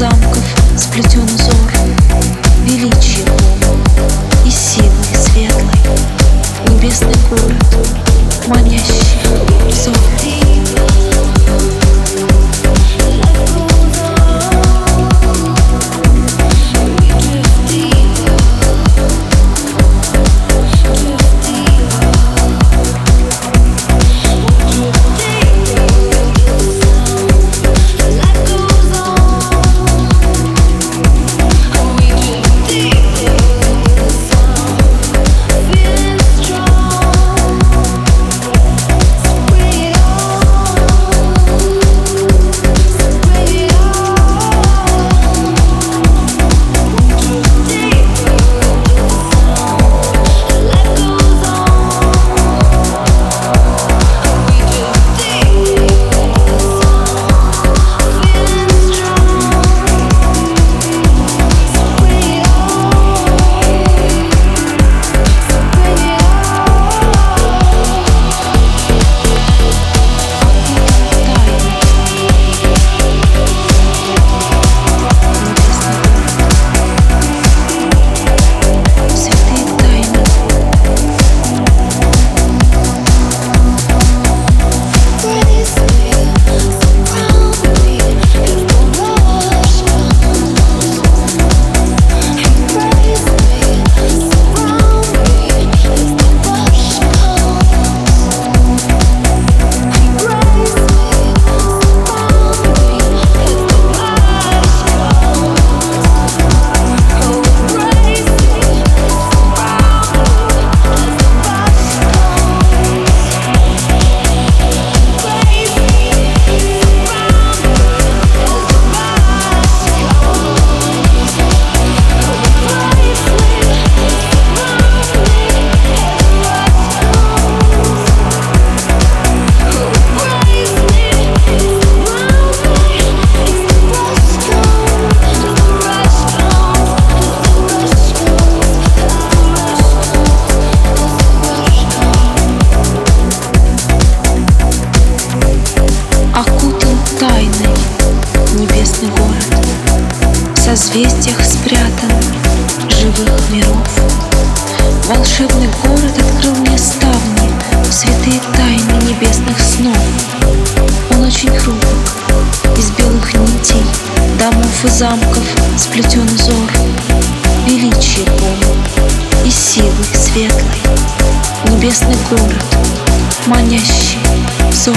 замков сплетен узор. созвездиях спрятан живых миров. Волшебный город открыл мне ставни, святые тайны небесных снов. Он очень хрупок, из белых нитей, домов и замков сплетен взор. Величие помню и силы светлой, небесный город, манящий взор.